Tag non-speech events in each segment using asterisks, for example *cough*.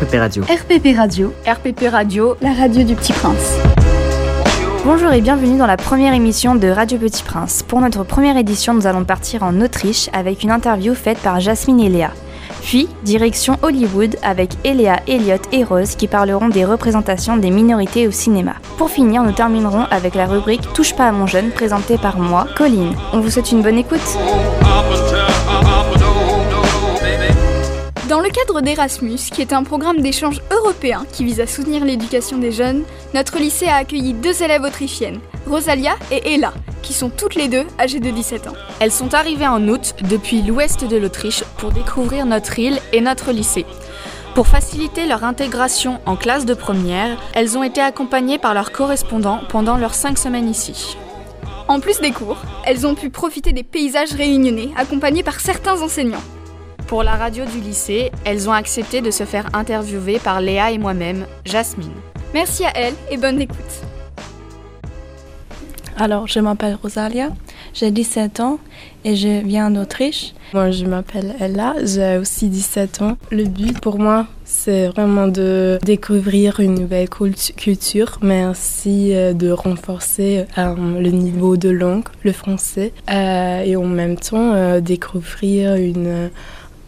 RPP Radio. RPP Radio. RPP Radio. La radio du Petit Prince. Bonjour et bienvenue dans la première émission de Radio Petit Prince. Pour notre première édition, nous allons partir en Autriche avec une interview faite par Jasmine et Léa. Puis, direction Hollywood avec Eléa, Elliot et Rose qui parleront des représentations des minorités au cinéma. Pour finir, nous terminerons avec la rubrique Touche pas à mon jeune présentée par moi, Colline. On vous souhaite une bonne écoute. Dans le cadre d'Erasmus, qui est un programme d'échange européen qui vise à soutenir l'éducation des jeunes, notre lycée a accueilli deux élèves autrichiennes, Rosalia et Ella, qui sont toutes les deux âgées de 17 ans. Elles sont arrivées en août depuis l'ouest de l'Autriche pour découvrir notre île et notre lycée. Pour faciliter leur intégration en classe de première, elles ont été accompagnées par leurs correspondants pendant leurs cinq semaines ici. En plus des cours, elles ont pu profiter des paysages réunionnais accompagnés par certains enseignants. Pour la radio du lycée, elles ont accepté de se faire interviewer par Léa et moi-même, Jasmine. Merci à elles et bonne écoute. Alors, je m'appelle Rosalia, j'ai 17 ans et je viens d'Autriche. Moi, je m'appelle Ella, j'ai aussi 17 ans. Le but pour moi, c'est vraiment de découvrir une nouvelle culture, mais aussi euh, de renforcer euh, le niveau de langue, le français, euh, et en même temps découvrir une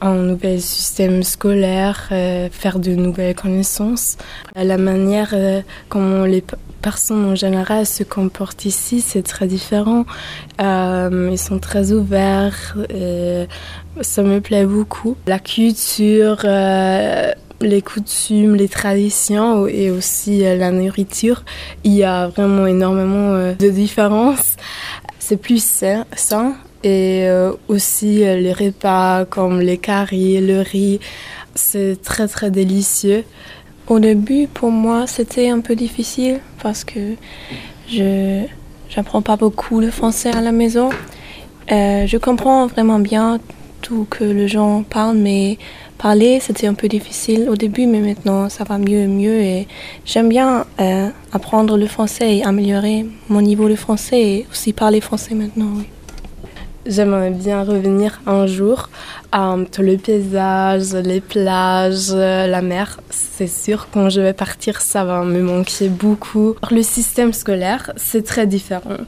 un nouvel système scolaire, euh, faire de nouvelles connaissances. La manière euh, comment les personnes en général se comportent ici, c'est très différent. Euh, ils sont très ouverts, et ça me plaît beaucoup. La culture, les coutumes, les traditions et aussi la nourriture, il y a vraiment énormément de différences. C'est plus sain et euh, aussi euh, les repas comme les caries, le riz, c'est très très délicieux. Au début, pour moi, c'était un peu difficile parce que je n'apprends pas beaucoup le français à la maison. Euh, je comprends vraiment bien tout que les gens parlent, mais parler, c'était un peu difficile au début, mais maintenant, ça va mieux et mieux. Et j'aime bien apprendre le français et améliorer mon niveau de français et aussi parler français maintenant, oui. J'aimerais bien revenir un jour à tout le paysage, les plages, la mer. C'est sûr, quand je vais partir, ça va me manquer beaucoup. Le système scolaire, c'est très différent.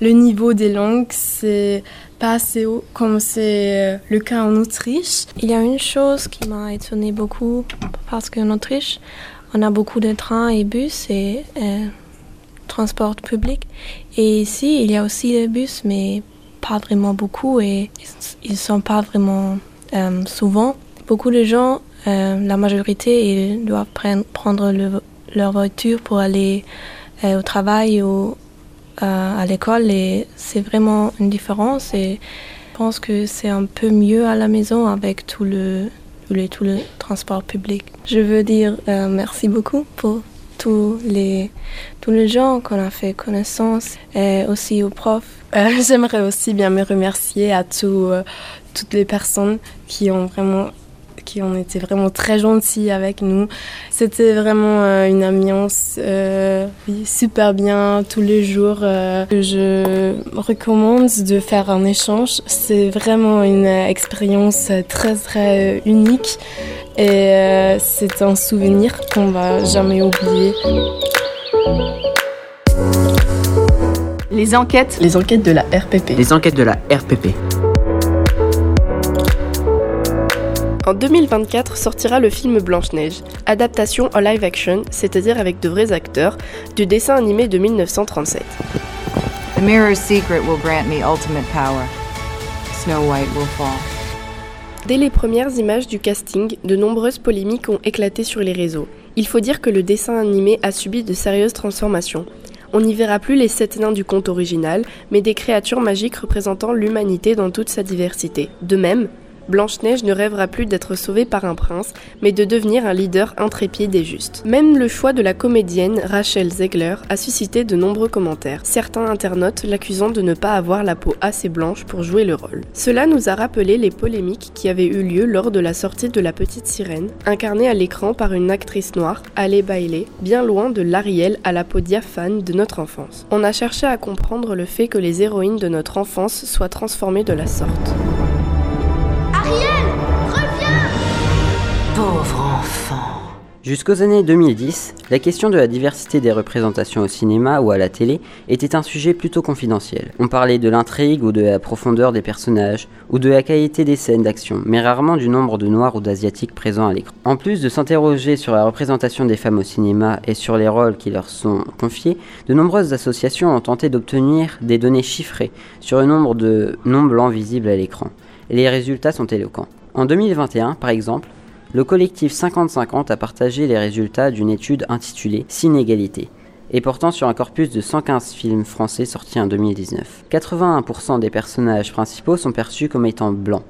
Le niveau des langues, c'est pas assez haut comme c'est le cas en Autriche. Il y a une chose qui m'a étonnée beaucoup parce qu'en Autriche, on a beaucoup de trains et bus et euh, transport public. Et ici, il y a aussi des bus, mais pas vraiment beaucoup et ils sont pas vraiment euh, souvent. Beaucoup de gens, euh, la majorité, ils doivent prendre leur voiture pour aller euh, au travail ou à l'école et c'est vraiment une différence et je pense que c'est un peu mieux à la maison avec tout le, le, tout le transport public. Je veux dire merci beaucoup pour tous les, tous les gens qu'on a fait connaissance et aussi aux profs. Euh, *laughs* j'aimerais aussi bien me remercier à tout, euh, toutes les personnes qui ont vraiment qui ont été vraiment très gentils avec nous. C'était vraiment euh, une ambiance super bien tous les jours. je recommande de faire un échange. C'est vraiment une expérience très très unique et euh, c'est un souvenir qu'on va jamais oublier. Les enquêtes. Les enquêtes de la RPP. Les enquêtes de la RPP. En 2024 sortira le film Blanche-Neige, adaptation en live action, c'est-à-dire avec de vrais acteurs, du dessin animé de 1937. The mirror's secret will grant me ultimate power. Snow White will fall. Dès les premières images du casting, de nombreuses polémiques ont éclaté sur les réseaux. Il faut dire que le dessin animé a subi de sérieuses transformations. On n'y verra plus les sept nains du conte original, mais des créatures magiques représentant l'humanité dans toute sa diversité. De même, Blanche-Neige ne rêvera plus d'être sauvée par un prince, mais de devenir un leader intrépide et juste. Même le choix de la comédienne Rachel Zegler a suscité de nombreux commentaires, certains internautes l'accusant de ne pas avoir la peau assez blanche pour jouer le rôle. Cela nous a rappelé les polémiques qui avaient eu lieu lors de la sortie de La Petite Sirène, incarnée à l'écran par une actrice noire, Ale Bailey, bien loin de l'Ariel à la peau diaphane de notre enfance. On a cherché à comprendre le fait que les héroïnes de notre enfance soient transformées de la sorte. Pauvre enfant. Jusqu'aux années 2010, la question de la diversité des représentations au cinéma ou à la télé était un sujet plutôt confidentiel. On parlait de l'intrigue ou de la profondeur des personnages, ou de la qualité des scènes d'action, mais rarement du nombre de noirs ou d'asiatiques présents à l'écran. En plus de s'interroger sur la représentation des femmes au cinéma et sur les rôles qui leur sont confiés, de nombreuses associations ont tenté d'obtenir des données chiffrées sur le nombre de non-blancs visibles à l'écran. Les résultats sont éloquents. En 2021, par exemple, le collectif 50-50 a partagé les résultats d'une étude intitulée Sinégalité et portant sur un corpus de 115 films français sortis en 2019. 81% des personnages principaux sont perçus comme étant blancs,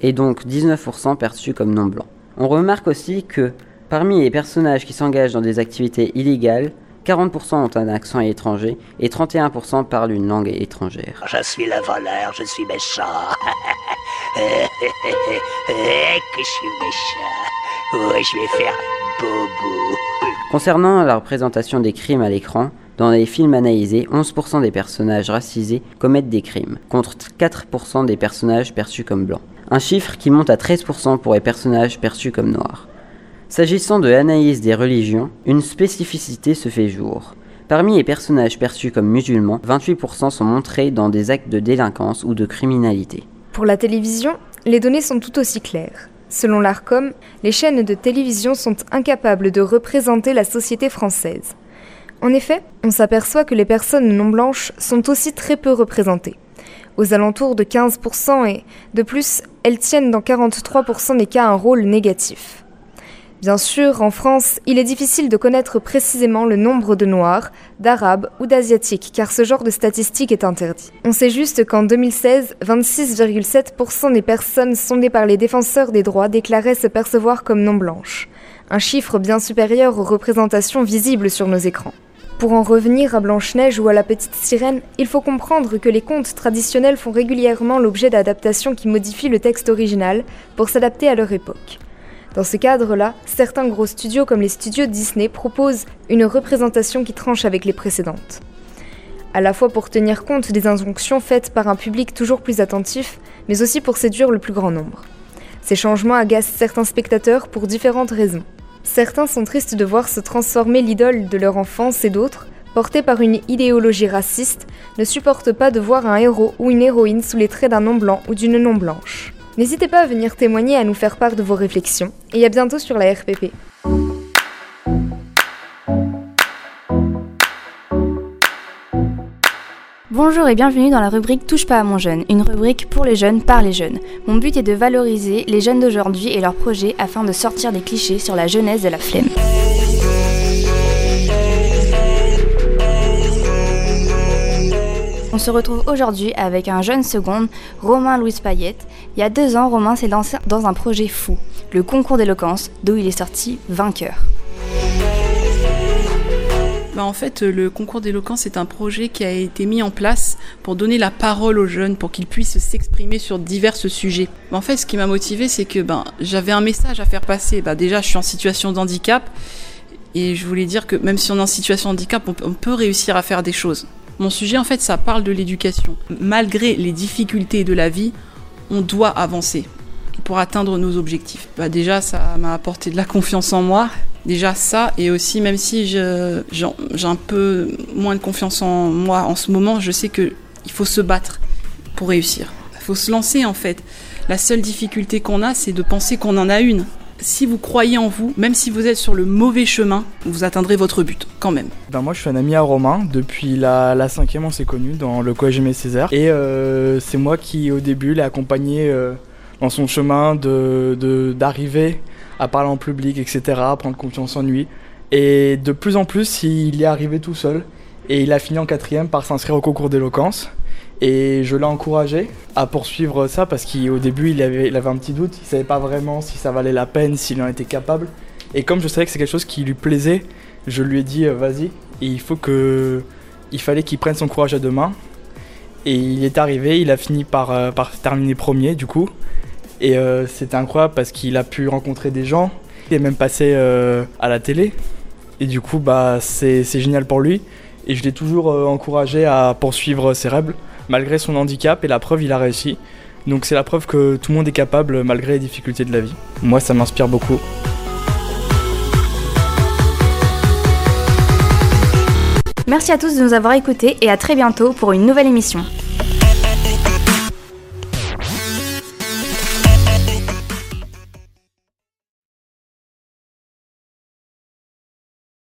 et donc 19% perçus comme non blancs. On remarque aussi que, parmi les personnages qui s'engagent dans des activités illégales, 40% ont un accent étranger et 31% parlent une langue étrangère. Je suis le voleur, je suis méchant. *laughs* *laughs* Concernant la représentation des crimes à l'écran, dans les films analysés, 11% des personnages racisés commettent des crimes, contre 4% des personnages perçus comme blancs. Un chiffre qui monte à 13% pour les personnages perçus comme noirs. S'agissant de l'analyse des religions, une spécificité se fait jour. Parmi les personnages perçus comme musulmans, 28% sont montrés dans des actes de délinquance ou de criminalité. Pour la télévision, les données sont tout aussi claires. Selon l'ARCOM, les chaînes de télévision sont incapables de représenter la société française. En effet, on s'aperçoit que les personnes non blanches sont aussi très peu représentées, aux alentours de 15%, et de plus, elles tiennent dans 43% des cas un rôle négatif. Bien sûr, en France, il est difficile de connaître précisément le nombre de Noirs, d'Arabes ou d'Asiatiques, car ce genre de statistique est interdit. On sait juste qu'en 2016, 26,7% des personnes sondées par les défenseurs des droits déclaraient se percevoir comme non blanches, un chiffre bien supérieur aux représentations visibles sur nos écrans. Pour en revenir à Blanche-Neige ou à la petite sirène, il faut comprendre que les contes traditionnels font régulièrement l'objet d'adaptations qui modifient le texte original pour s'adapter à leur époque. Dans ce cadre-là, certains gros studios comme les studios Disney proposent une représentation qui tranche avec les précédentes. À la fois pour tenir compte des injonctions faites par un public toujours plus attentif, mais aussi pour séduire le plus grand nombre. Ces changements agacent certains spectateurs pour différentes raisons. Certains sont tristes de voir se transformer l'idole de leur enfance et d'autres, portés par une idéologie raciste, ne supportent pas de voir un héros ou une héroïne sous les traits d'un non blanc ou d'une non blanche. N'hésitez pas à venir témoigner à nous faire part de vos réflexions. Et à bientôt sur la RPP. Bonjour et bienvenue dans la rubrique Touche pas à mon jeune, une rubrique pour les jeunes par les jeunes. Mon but est de valoriser les jeunes d'aujourd'hui et leurs projets afin de sortir des clichés sur la jeunesse et la flemme. On se retrouve aujourd'hui avec un jeune seconde, Romain Louis Payette. Il y a deux ans, Romain s'est lancé dans un projet fou, le concours d'éloquence, d'où il est sorti vainqueur. Bah en fait, le concours d'éloquence est un projet qui a été mis en place pour donner la parole aux jeunes, pour qu'ils puissent s'exprimer sur divers sujets. Bah, en fait, ce qui m'a motivé, c'est que ben, j'avais un message à faire passer. Déjà, je suis en situation de handicap. Et je voulais dire que même si on est en situation de handicap, on peut réussir à faire des choses. Mon sujet, en fait, ça parle de l'éducation. Malgré les difficultés de la vie, on doit avancer pour atteindre nos objectifs. Bah déjà, ça m'a apporté de la confiance en moi. Déjà ça, et aussi même si j'ai un peu moins de confiance en moi en ce moment, je sais qu'il faut se battre pour réussir. Il faut se lancer en fait. La seule difficulté qu'on a, c'est de penser qu'on en a une si vous croyez en vous, même si vous êtes sur le mauvais chemin, vous atteindrez votre but quand même. Ben moi je suis un ami à Romain, depuis la, la cinquième on s'est connus dans le collège Aimé Césaire et euh, c'est moi qui au début l'ai accompagné euh, dans son chemin de d'arriver à parler en public, etc., à prendre confiance en lui et de plus en plus il y est arrivé tout seul et il a fini en quatrième par s'inscrire au concours d'éloquence. Et je l'ai encouragé à poursuivre ça parce qu'au début il avait, un petit doute, il savait pas vraiment si ça valait la peine, s'il en était capable. Et comme je savais que c'est quelque chose qui lui plaisait, je lui ai dit euh, vas-y, il faut que, il fallait qu'il prenne son courage à deux mains. Et il est arrivé, il a fini par, euh, terminer premier du coup. Et euh, c'était incroyable parce qu'il a pu rencontrer des gens. Il est même passé à la télé. Et du coup, bah, c'est génial pour lui. Et je l'ai toujours encouragé à poursuivre ses rêves malgré son handicap, et la preuve, il a réussi. Donc c'est la preuve que tout le monde est capable malgré les difficultés de la vie. Moi, ça m'inspire beaucoup. Merci à tous de nous avoir écoutés et à très bientôt pour une nouvelle émission.